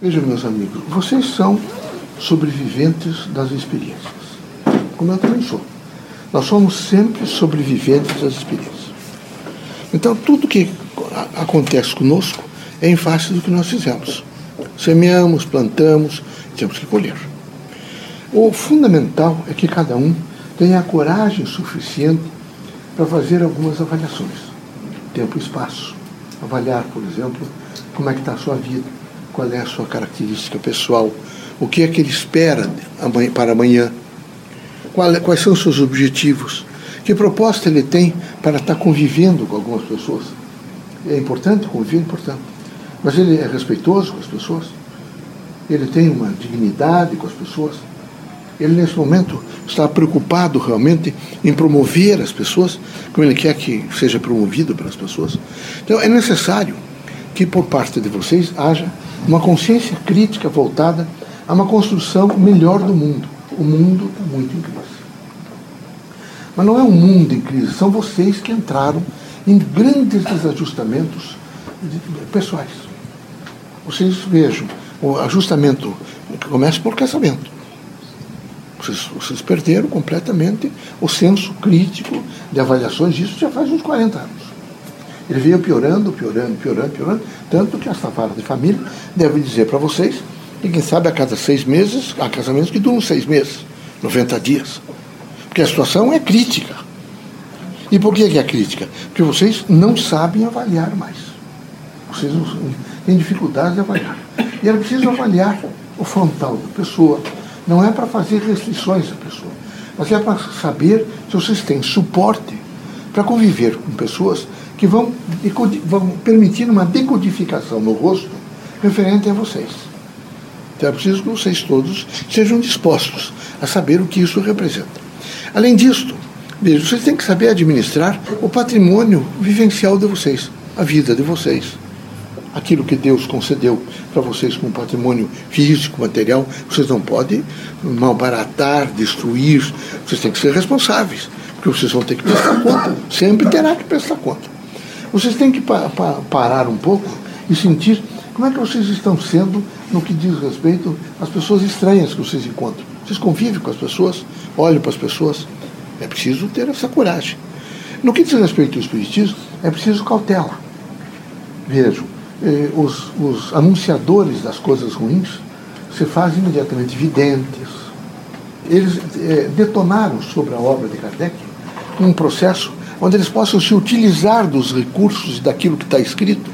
Vejam, meus amigos, vocês são sobreviventes das experiências, como eu também sou. Nós somos sempre sobreviventes das experiências. Então, tudo que acontece conosco é em face do que nós fizemos. Semeamos, plantamos, temos que colher. O fundamental é que cada um tenha a coragem suficiente para fazer algumas avaliações. Tempo e espaço. Avaliar, por exemplo, como é que está a sua vida, qual é a sua característica pessoal, o que é que ele espera para amanhã, é, quais são os seus objetivos, que proposta ele tem para estar convivendo com algumas pessoas. É importante conviver, é importante. Mas ele é respeitoso com as pessoas, ele tem uma dignidade com as pessoas, ele nesse momento está preocupado realmente em promover as pessoas, como ele quer que seja promovido pelas pessoas. Então é necessário que por parte de vocês haja uma consciência crítica voltada a uma construção melhor do mundo. O mundo está muito em crise. Mas não é o mundo em crise, são vocês que entraram em grandes desajustamentos pessoais. Vocês vejam, o ajustamento começa por casamento. Vocês, vocês, perderam completamente o senso crítico de avaliações disso já faz uns 40 anos. Ele veio piorando, piorando, piorando, piorando, tanto que essa vara de família deve dizer para vocês que, quem sabe, a cada seis meses, há casamentos que duram seis meses, 90 dias. Porque a situação é crítica. E por que é crítica? Porque vocês não sabem avaliar mais. Vocês têm dificuldade de avaliar. E era preciso avaliar o frontal da pessoa. Não é para fazer restrições à pessoa, mas é para saber se vocês têm suporte para conviver com pessoas que vão, vão permitir uma decodificação no rosto referente a vocês. Então é preciso que vocês todos sejam dispostos a saber o que isso representa. Além disso, veja, vocês têm que saber administrar o patrimônio vivencial de vocês, a vida de vocês. Aquilo que Deus concedeu para vocês como patrimônio físico, material, vocês não podem malbaratar, destruir, vocês têm que ser responsáveis, porque vocês vão ter que prestar conta, sempre terá que prestar conta. Vocês têm que pa pa parar um pouco e sentir como é que vocês estão sendo no que diz respeito às pessoas estranhas que vocês encontram. Vocês convivem com as pessoas, olham para as pessoas. É preciso ter essa coragem. No que diz respeito ao Espiritismo, é preciso cautela. Vejam, eh, os, os anunciadores das coisas ruins se fazem imediatamente videntes. Eles eh, detonaram sobre a obra de Kardec um processo onde eles possam se utilizar dos recursos daquilo que está escrito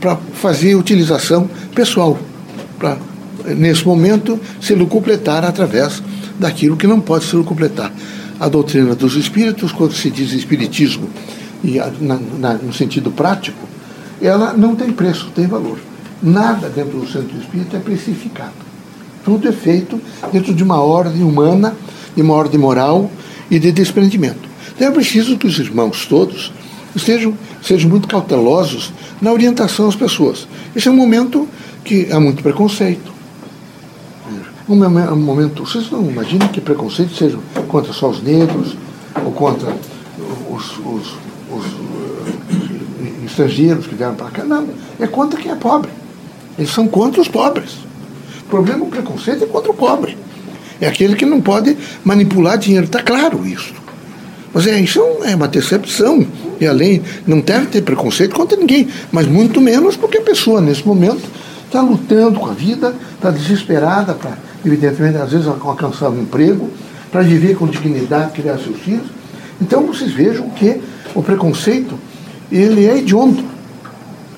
para fazer utilização pessoal, para, nesse momento, se lucupletar através daquilo que não pode se lucupletar. A doutrina dos espíritos, quando se diz espiritismo, e na, na, no sentido prático, ela não tem preço, tem valor. Nada dentro do centro espírita é precificado. Tudo é feito dentro de uma ordem humana, de uma ordem moral e de desprendimento. Então é preciso que os irmãos todos estejam, sejam muito cautelosos na orientação às pessoas. Esse é um momento que há muito preconceito. Um momento, vocês não imaginam que preconceito seja contra só os negros ou contra os, os, os uh, estrangeiros que vieram para cá. Não, é contra quem é pobre. Eles são contra os pobres. O problema, o preconceito é contra o pobre. É aquele que não pode manipular dinheiro. Está claro isso. Mas é, isso é uma decepção. E além, não deve ter preconceito contra ninguém, mas muito menos porque a pessoa, nesse momento, está lutando com a vida, está desesperada para, evidentemente, às vezes alcançar um emprego, para viver com dignidade, criar seus filhos. Então vocês vejam que o preconceito, ele é hediondo.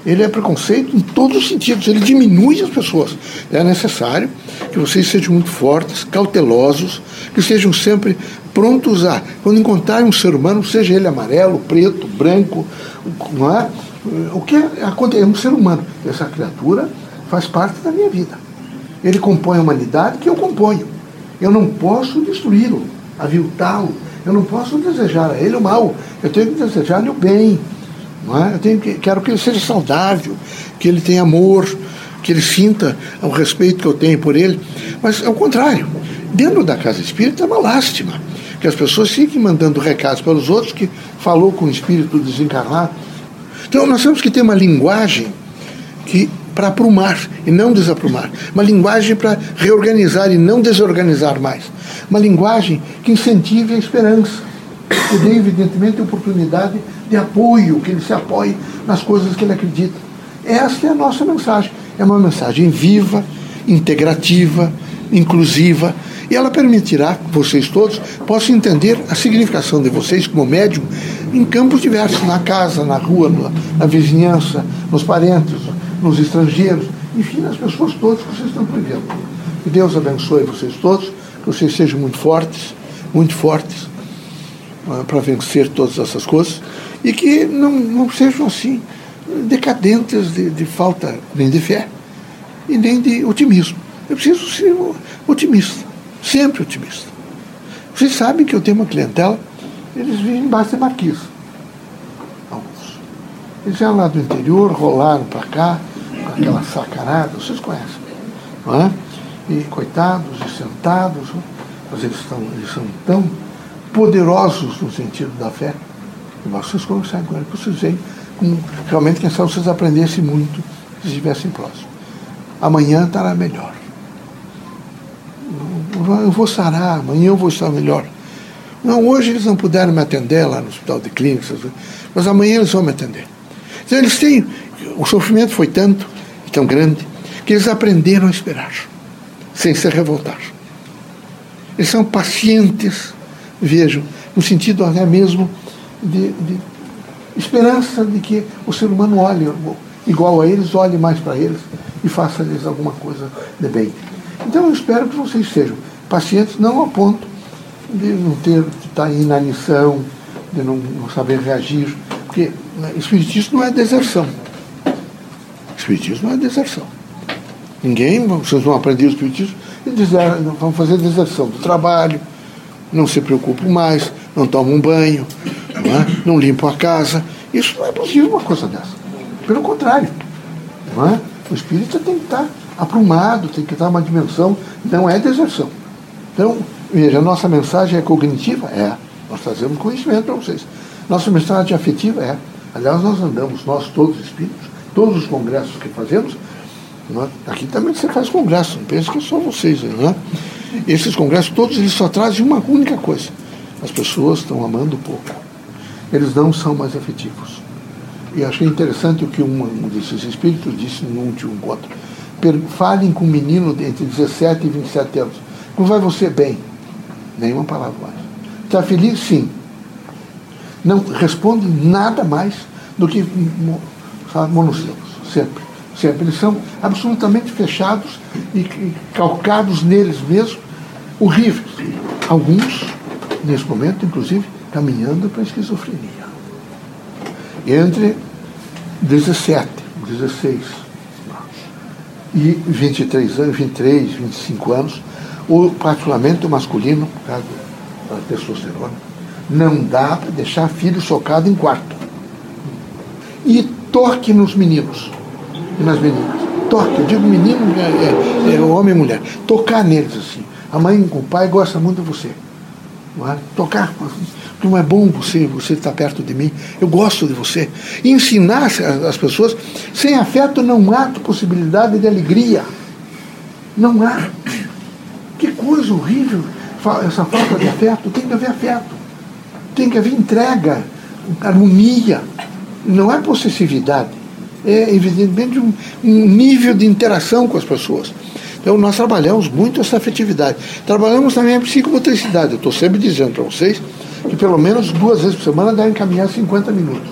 Ele é preconceito em todos os sentidos, ele diminui as pessoas. É necessário que vocês sejam muito fortes, cautelosos, que sejam sempre prontos a, quando encontrarem um ser humano, seja ele amarelo, preto, branco, não é? o que acontece? É um ser humano. Essa criatura faz parte da minha vida. Ele compõe a humanidade que eu componho. Eu não posso destruí-lo, aviltá-lo. Eu não posso desejar a ele o mal. Eu tenho que desejar-lhe o bem. Não é? Eu tenho que, quero que ele seja saudável, que ele tenha amor, que ele sinta o respeito que eu tenho por ele. Mas, ao contrário, dentro da casa espírita é uma lástima que as pessoas fiquem mandando recados para os outros que falou com o espírito desencarnado. Então nós temos que ter uma linguagem que para aprumar e não desaprumar, uma linguagem para reorganizar e não desorganizar mais, uma linguagem que incentive a esperança, que dê, evidentemente, oportunidade de apoio, que ele se apoie nas coisas que ele acredita. Essa é a nossa mensagem. É uma mensagem viva, integrativa, inclusiva, e ela permitirá que vocês todos possam entender a significação de vocês como médium em campos diversos, na casa, na rua, na, na vizinhança, nos parentes, nos estrangeiros, enfim, nas pessoas todas que vocês estão vivendo. Que Deus abençoe vocês todos, que vocês sejam muito fortes, muito fortes, uh, para vencer todas essas coisas, e que não, não sejam assim decadentes de, de falta nem de fé e nem de otimismo. Eu preciso ser otimista, sempre otimista. Vocês sabem que eu tenho uma clientela, eles vivem embaixo de marquise. Alguns. Eles vieram lá do interior, rolaram para cá, com aquela sacanada, vocês conhecem. Não é? E coitados, e sentados, mas eles, estão, eles são tão poderosos no sentido da fé, que vocês conversarem com eles, vocês veem como realmente, quem sabe, vocês aprendessem muito se estivessem próximos. Amanhã estará melhor eu vou sarar, amanhã eu vou estar melhor. Não, hoje eles não puderam me atender lá no hospital de clínicas, mas amanhã eles vão me atender. Então eles têm, o sofrimento foi tanto e tão grande que eles aprenderam a esperar, sem se revoltar. Eles são pacientes, vejam, no sentido até mesmo de, de esperança de que o ser humano olhe igual a eles, olhe mais para eles e faça-lhes alguma coisa de bem. Então eu espero que vocês sejam pacientes, não a ponto de não ter, de estar em inanição, de não, não saber reagir, porque né, espiritismo não é deserção. Espiritismo não é deserção. Ninguém, vocês vão aprender o espiritismo e dizer, vão fazer deserção do trabalho, não se preocupam mais, não tomam banho, não, é? não limpam a casa. Isso não é possível uma coisa dessa. Pelo contrário. É? O espírito tem que estar aprumado, tem que estar uma dimensão, não é deserção. Então, veja, a nossa mensagem é cognitiva? É. Nós trazemos conhecimento para vocês. Nossa mensagem afetiva? É. Aliás, nós andamos, nós todos espíritos, todos os congressos que fazemos, nós, aqui também você faz congresso, não pense que é só vocês, né? Esses congressos todos eles só trazem uma única coisa. As pessoas estão amando pouco. Eles não são mais afetivos. E achei interessante o que um, desses espíritos disse num último encontro falem com um menino entre 17 e 27 anos. Como vai você bem? Nenhuma palavra mais. Está feliz? Sim. Não responde nada mais do que monossílabos. Sempre. Sempre. Eles são absolutamente fechados e, calcados neles mesmos, horríveis. Alguns, nesse momento, inclusive, caminhando para a esquizofrenia. Entre 17, 16 e 23 anos, 23, 25 anos, o particularmente o masculino, por causa da testosterona, não dá para deixar filho socado em quarto. E toque nos meninos e nas meninas. Toque, eu digo menino, é, é, é homem e mulher. Tocar neles assim. A mãe, o pai gosta muito de você. É? Tocar, como é bom você, você estar perto de mim, eu gosto de você. E ensinar as pessoas, sem afeto não há possibilidade de alegria. Não há. Que coisa horrível essa falta de afeto. Tem que haver afeto. Tem que haver entrega, harmonia. Não é possessividade. É, evidentemente, um, um nível de interação com as pessoas. Então, nós trabalhamos muito essa afetividade. Trabalhamos também a psicomotricidade. Eu estou sempre dizendo para vocês que pelo menos duas vezes por semana devem caminhar 50 minutos.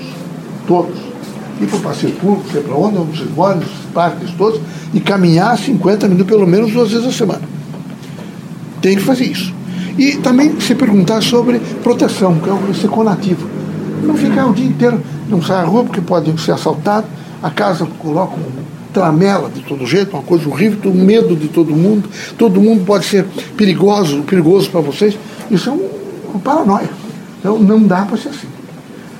Todos. Ir para o passeio público, sei para onde, moram, nos parques todos, e caminhar 50 minutos pelo menos duas vezes a semana. Tem que fazer isso. E também se perguntar sobre proteção, que é o seconativo. Não ficar o dia inteiro, não sair à rua porque pode ser assaltado, a casa coloca um tramela de todo jeito, uma coisa horrível, um medo de todo mundo, todo mundo pode ser perigoso, perigoso para vocês. Isso é um, um paranoia. Então não dá para ser assim.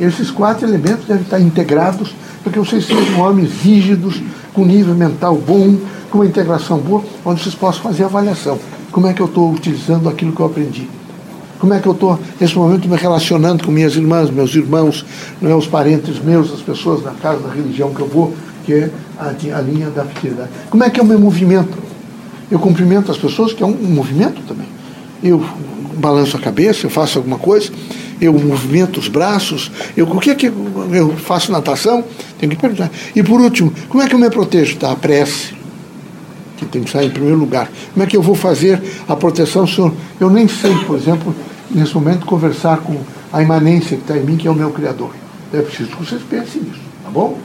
Esses quatro elementos devem estar integrados para que vocês sejam homens rígidos, com nível mental bom, com uma integração boa, onde vocês possam fazer avaliação. Como é que eu estou utilizando aquilo que eu aprendi? Como é que eu estou, nesse momento, me relacionando com minhas irmãs, meus irmãos, né, os parentes meus, as pessoas da casa da religião que eu vou, que é a, a linha da afetividade. Como é que é o meu movimento? Eu cumprimento as pessoas, que é um, um movimento também. Eu balanço a cabeça, eu faço alguma coisa, eu movimento os braços, eu, o que é que eu faço natação? Tenho que perguntar. E por último, como é que eu me protejo da prece? Que tem que sair em primeiro lugar. Como é que eu vou fazer a proteção? Eu nem sei, por exemplo, nesse momento, conversar com a imanência que está em mim, que é o meu Criador. É preciso que vocês pensem nisso, tá bom?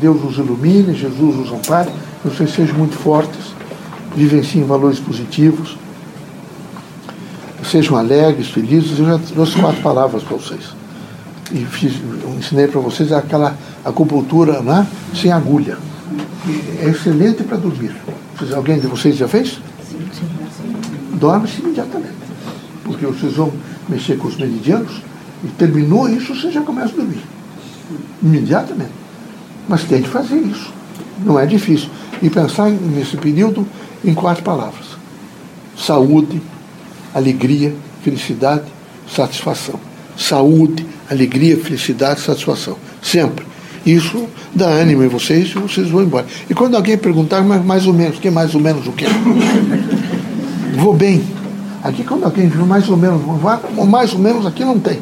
Deus os ilumine, Jesus os ampare, que vocês sejam muito fortes, vivenciem valores positivos, sejam alegres, felizes. Eu já trouxe quatro palavras para vocês. E fiz, ensinei para vocês aquela acupuntura né, sem agulha. É excelente para dormir. Alguém de vocês já fez? Dorme-se imediatamente. Porque vocês vão mexer com os meridianos e terminou isso, você já começa a dormir. Imediatamente. Mas tem que fazer isso. Não é difícil. E pensar nesse período em quatro palavras: saúde, alegria, felicidade, satisfação. Saúde, alegria, felicidade, satisfação. Sempre. Isso dá ânimo em vocês e vocês vão embora. E quando alguém perguntar, mas mais ou menos, que mais ou menos o quê? Vou bem. Aqui quando alguém viu mais ou menos, vai, mais ou menos aqui não tem.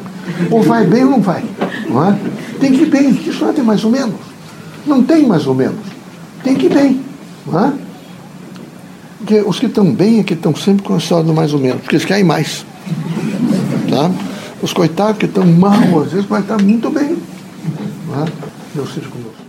Ou vai bem ou não vai. Não é? Tem que ir bem. Isso não tem mais ou menos. Não tem mais ou menos. Tem que ir bem. Não é? Porque os que estão bem é que estão sempre com a história do mais ou menos, porque eles querem mais. Tá? Os coitados que estão mal, às vezes, vai estar muito bem. Não é? Deus seja conosco.